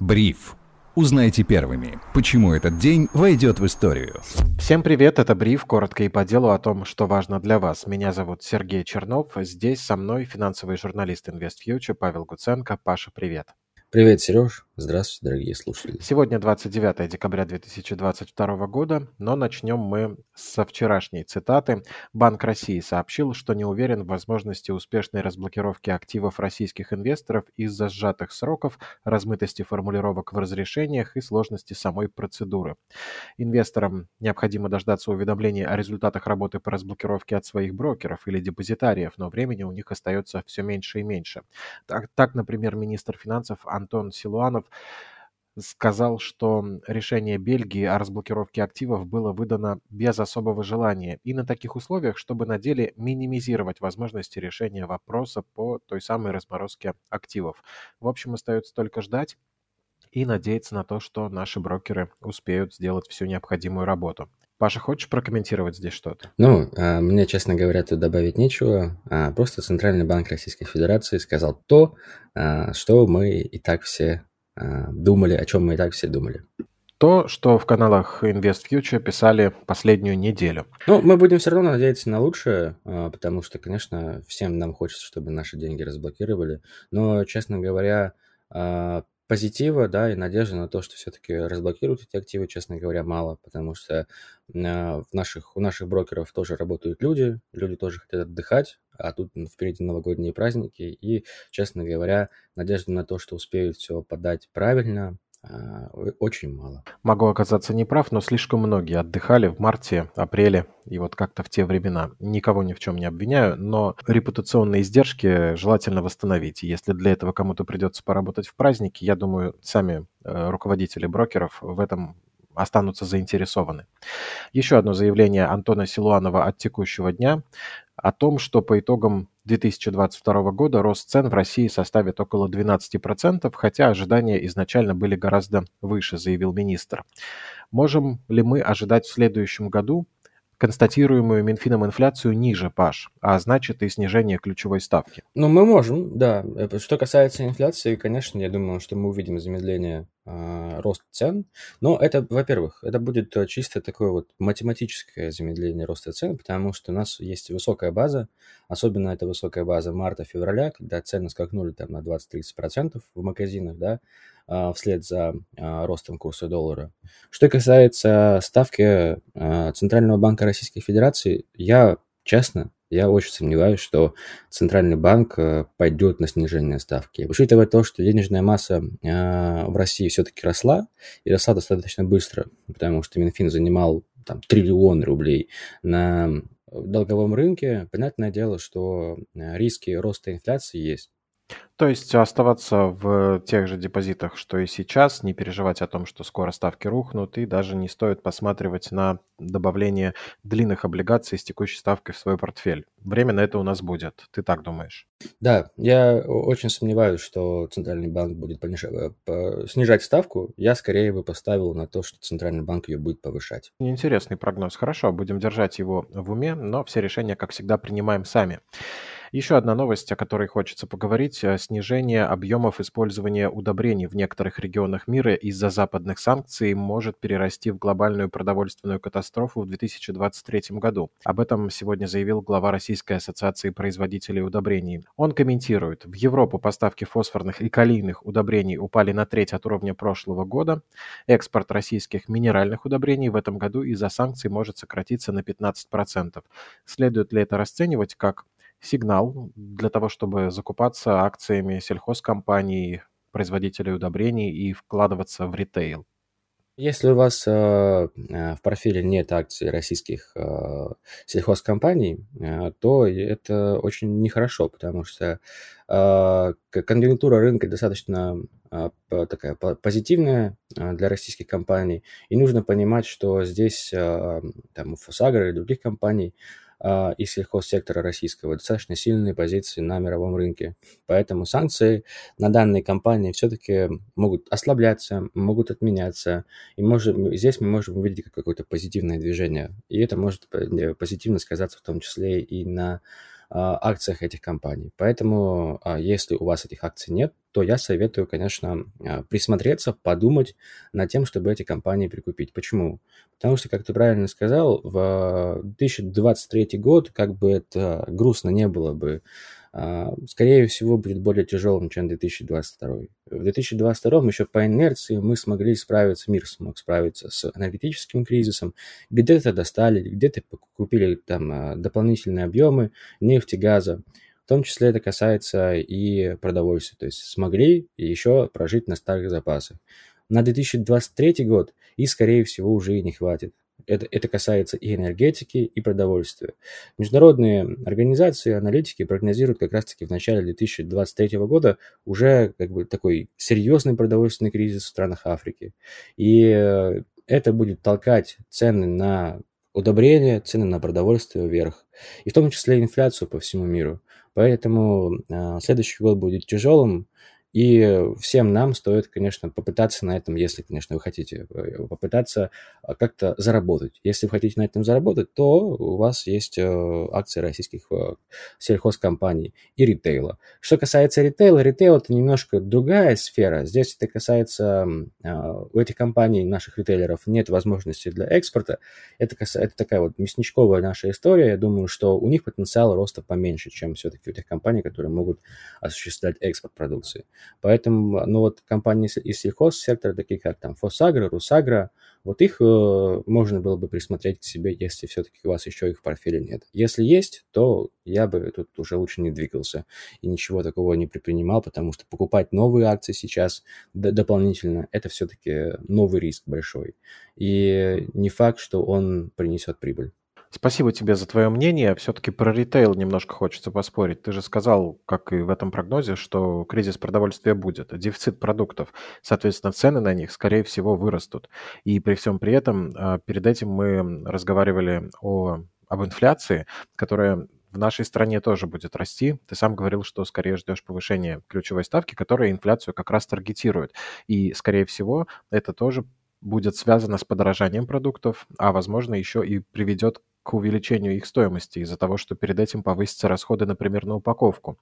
Бриф. Узнайте первыми, почему этот день войдет в историю. Всем привет, это Бриф, коротко и по делу о том, что важно для вас. Меня зовут Сергей Чернов, здесь со мной финансовый журналист InvestFuture Павел Гуценко. Паша, привет. Привет, Сереж. Здравствуйте, дорогие слушатели. Сегодня 29 декабря 2022 года, но начнем мы со вчерашней цитаты. Банк России сообщил, что не уверен в возможности успешной разблокировки активов российских инвесторов из-за сжатых сроков, размытости формулировок в разрешениях и сложности самой процедуры. Инвесторам необходимо дождаться уведомления о результатах работы по разблокировке от своих брокеров или депозитариев, но времени у них остается все меньше и меньше. Так, так например, министр финансов Антон Силуанов сказал, что решение Бельгии о разблокировке активов было выдано без особого желания и на таких условиях, чтобы на деле минимизировать возможности решения вопроса по той самой разморозке активов. В общем, остается только ждать и надеяться на то, что наши брокеры успеют сделать всю необходимую работу. Паша, хочешь прокомментировать здесь что-то? Ну, а, мне, честно говоря, тут добавить нечего. А, просто Центральный банк Российской Федерации сказал то, а, что мы и так все думали, о чем мы и так все думали. То, что в каналах Invest Future писали последнюю неделю. Ну, мы будем все равно надеяться на лучшее, потому что, конечно, всем нам хочется, чтобы наши деньги разблокировали. Но, честно говоря, позитива, да, и надежды на то, что все-таки разблокируют эти активы, честно говоря, мало, потому что в наших, у наших брокеров тоже работают люди, люди тоже хотят отдыхать, а тут впереди новогодние праздники, и, честно говоря, надежды на то, что успеют все подать правильно, очень мало. Могу оказаться неправ, но слишком многие отдыхали в марте, апреле и вот как-то в те времена. Никого ни в чем не обвиняю, но репутационные издержки желательно восстановить. Если для этого кому-то придется поработать в праздники, я думаю, сами э, руководители брокеров в этом останутся заинтересованы. Еще одно заявление Антона Силуанова от текущего дня о том, что по итогам 2022 года рост цен в России составит около 12%, хотя ожидания изначально были гораздо выше, заявил министр. Можем ли мы ожидать в следующем году констатируемую Минфином инфляцию ниже, Паш, а значит и снижение ключевой ставки. Ну, мы можем, да. Что касается инфляции, конечно, я думаю, что мы увидим замедление э, роста цен. Но это, во-первых, это будет э, чисто такое вот математическое замедление роста цен, потому что у нас есть высокая база, особенно это высокая база марта-февраля, когда цены скакнули там на 20-30% в магазинах, да, а, вслед за а, ростом курса доллара. Что касается ставки а, Центрального банка Российской Федерации, я, честно, я очень сомневаюсь, что Центральный банк пойдет на снижение ставки. Учитывая то, что денежная масса в России все-таки росла, и росла достаточно быстро, потому что Минфин занимал там, триллион рублей на долговом рынке, понятное дело, что риски роста инфляции есть. То есть оставаться в тех же депозитах, что и сейчас, не переживать о том, что скоро ставки рухнут, и даже не стоит посматривать на добавление длинных облигаций с текущей ставкой в свой портфель. Время на это у нас будет. Ты так думаешь? Да, я очень сомневаюсь, что Центральный банк будет понижать, э, снижать ставку. Я скорее бы поставил на то, что Центральный банк ее будет повышать. Интересный прогноз. Хорошо, будем держать его в уме, но все решения, как всегда, принимаем сами. Еще одна новость, о которой хочется поговорить. Э, снижение объемов использования удобрений в некоторых регионах мира из-за западных санкций может перерасти в глобальную продовольственную катастрофу в 2023 году. Об этом сегодня заявил глава Российской ассоциации производителей удобрений. Он комментирует, в Европу поставки фосфорных и калийных удобрений упали на треть от уровня прошлого года. Экспорт российских минеральных удобрений в этом году из-за санкций может сократиться на 15%. Следует ли это расценивать как сигнал для того, чтобы закупаться акциями сельхозкомпаний, производителей удобрений и вкладываться в ритейл. Если у вас э, э, в профиле нет акций российских э, сельхозкомпаний, э, то это очень нехорошо, потому что э, конъюнктура рынка достаточно э, такая позитивная э, для российских компаний, и нужно понимать, что здесь э, там, у Фосагра и других компаний а, из сельхозсектора российского достаточно сильные позиции на мировом рынке. Поэтому санкции на данные компании все-таки могут ослабляться, могут отменяться. И можем, здесь мы можем увидеть какое-то позитивное движение. И это может позитивно сказаться в том числе и на акциях этих компаний. Поэтому, если у вас этих акций нет, то я советую, конечно, присмотреться, подумать над тем, чтобы эти компании прикупить. Почему? Потому что, как ты правильно сказал, в 2023 год, как бы это грустно не было бы, а, скорее всего, будет более тяжелым, чем 2022. В 2022 еще по инерции мы смогли справиться, мир смог справиться с энергетическим кризисом, где-то достали, где-то купили там а, дополнительные объемы нефти, газа. В том числе это касается и продовольствия. То есть смогли еще прожить на старых запасах. На 2023 год и, скорее всего, уже и не хватит. Это, это касается и энергетики, и продовольствия. Международные организации, аналитики прогнозируют как раз-таки в начале 2023 года уже как бы такой серьезный продовольственный кризис в странах Африки. И э, это будет толкать цены на удобрения, цены на продовольствие вверх. И в том числе инфляцию по всему миру. Поэтому э, следующий год будет тяжелым, и всем нам стоит, конечно, попытаться на этом, если, конечно, вы хотите, э, попытаться а, как-то заработать. Если вы хотите на этом заработать, то у вас есть э, акции российских э, сельхозкомпаний и ритейла. Что касается ритейла, ритейл это немножко другая сфера. Здесь это касается, а, у этих компаний, наших ритейлеров, нет возможности для экспорта. Это, это такая вот мясничковая наша история. Я думаю, что у них потенциал роста поменьше, чем все-таки у тех компаний, которые могут осуществлять экспорт продукции. Поэтому, ну вот компании из сельхозсектора, такие как там Фосагра, Русагра, вот их э, можно было бы присмотреть к себе, если все-таки у вас еще их в портфеле нет. Если есть, то я бы тут уже лучше не двигался и ничего такого не предпринимал, потому что покупать новые акции сейчас дополнительно, это все-таки новый риск большой. И не факт, что он принесет прибыль. Спасибо тебе за твое мнение. Все-таки про ритейл немножко хочется поспорить. Ты же сказал, как и в этом прогнозе, что кризис продовольствия будет, дефицит продуктов. Соответственно, цены на них, скорее всего, вырастут. И при всем при этом, а, перед этим мы разговаривали о, об инфляции, которая в нашей стране тоже будет расти. Ты сам говорил, что скорее ждешь повышения ключевой ставки, которая инфляцию как раз таргетирует. И, скорее всего, это тоже будет связано с подорожанием продуктов, а возможно еще и приведет к увеличению их стоимости из-за того, что перед этим повысятся расходы, например, на упаковку.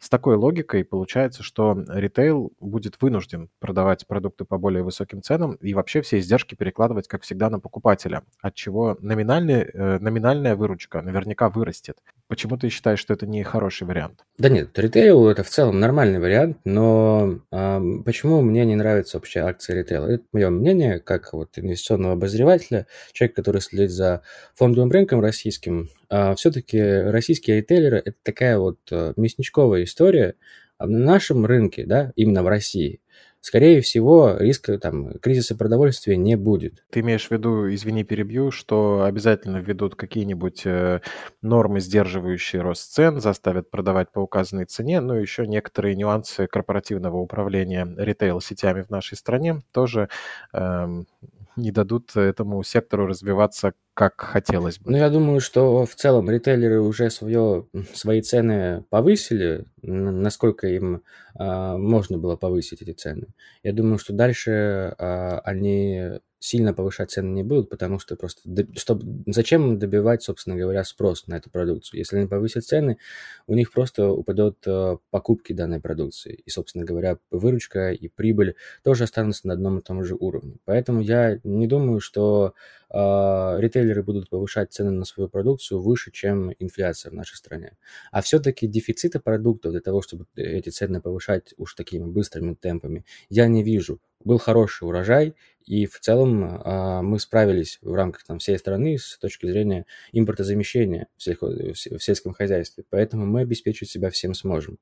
С такой логикой получается, что ритейл будет вынужден продавать продукты по более высоким ценам и вообще все издержки перекладывать, как всегда, на покупателя, от чего номинальный, э, номинальная выручка наверняка вырастет. Почему ты считаешь, что это не хороший вариант? Да нет, ритейл это в целом нормальный вариант, но э, почему мне не нравятся вообще акции ритейла? Это мое мнение, как вот инвестиционного обозревателя, человек, который следит за фондовым рынком российским, а, все-таки российские ритейлеры – это такая вот а, мясничковая история. А на нашем рынке, да, именно в России, скорее всего, риска там, кризиса продовольствия не будет. Ты имеешь в виду, извини, перебью, что обязательно введут какие-нибудь э, нормы, сдерживающие рост цен, заставят продавать по указанной цене, но еще некоторые нюансы корпоративного управления ритейл-сетями в нашей стране тоже э, не дадут этому сектору развиваться как хотелось бы. Ну, я думаю, что в целом ритейлеры уже свое, свои цены повысили, насколько им а, можно было повысить эти цены. Я думаю, что дальше а, они сильно повышать цены не будут, потому что просто чтобы, зачем добивать, собственно говоря, спрос на эту продукцию? Если они повысят цены, у них просто упадет э, покупки данной продукции. И, собственно говоря, выручка и прибыль тоже останутся на одном и том же уровне. Поэтому я не думаю, что э, ритейлеры будут повышать цены на свою продукцию выше, чем инфляция в нашей стране. А все-таки дефицита продуктов для того, чтобы эти цены повышать уж такими быстрыми темпами, я не вижу. Был хороший урожай, и в целом а, мы справились в рамках там, всей страны с точки зрения импортозамещения в, сельхо... в сельском хозяйстве. Поэтому мы обеспечить себя всем сможем.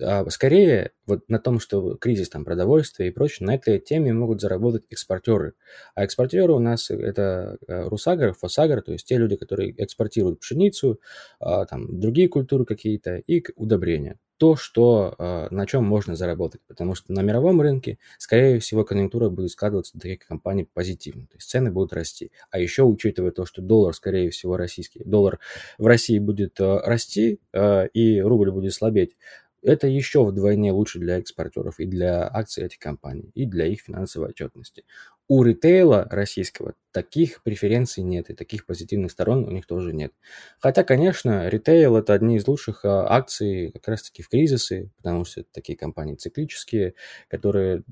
А скорее, вот на том, что кризис там, продовольствия и прочее, на этой теме могут заработать экспортеры. А экспортеры у нас это э, Русагр, Фосагр, то есть те люди, которые экспортируют пшеницу, а, там, другие культуры какие-то и удобрения то, что, а, на чем можно заработать, потому что на мировом рынке, скорее всего, конъюнктура будет складываться для таких компаний позитивно, то есть цены будут расти. А еще, учитывая то, что доллар, скорее всего, российский, доллар в России будет а, расти а, и рубль будет слабеть, это еще вдвойне лучше для экспортеров и для акций этих компаний, и для их финансовой отчетности. У ритейла российского таких преференций нет, и таких позитивных сторон у них тоже нет. Хотя, конечно, ритейл – это одни из лучших а, акций как раз-таки в кризисы, потому что это такие компании циклические, которые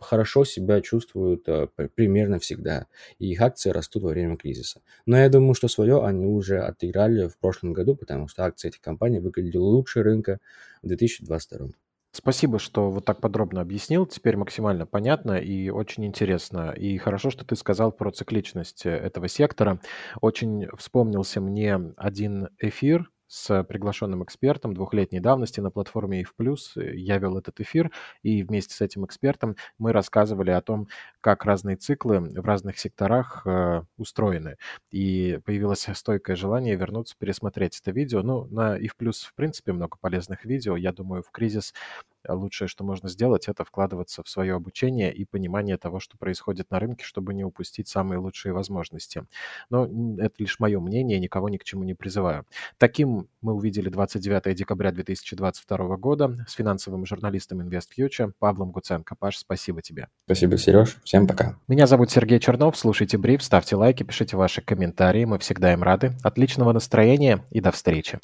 хорошо себя чувствуют а, примерно всегда, и их акции растут во время кризиса. Но я думаю, что свое они уже отыграли в прошлом году, потому что акции этих компаний выглядели лучше рынка в 2022. Спасибо, что вот так подробно объяснил. Теперь максимально понятно и очень интересно. И хорошо, что ты сказал про цикличность э, этого сектора. Очень вспомнился мне один эфир с приглашенным экспертом двухлетней давности на платформе IF+. Я вел этот эфир, и вместе с этим экспертом мы рассказывали о том, как разные циклы в разных секторах э, устроены. И появилось стойкое желание вернуться, пересмотреть это видео. Ну, на IF+, в принципе, много полезных видео. Я думаю, в кризис лучшее, что можно сделать, это вкладываться в свое обучение и понимание того, что происходит на рынке, чтобы не упустить самые лучшие возможности. Но это лишь мое мнение, никого ни к чему не призываю. Таким мы увидели 29 декабря 2022 года с финансовым журналистом InvestFuture Павлом Гуценко. Паш, спасибо тебе. Спасибо, Сереж. Всем пока. Меня зовут Сергей Чернов. Слушайте Бриф, ставьте лайки, пишите ваши комментарии. Мы всегда им рады. Отличного настроения и до встречи.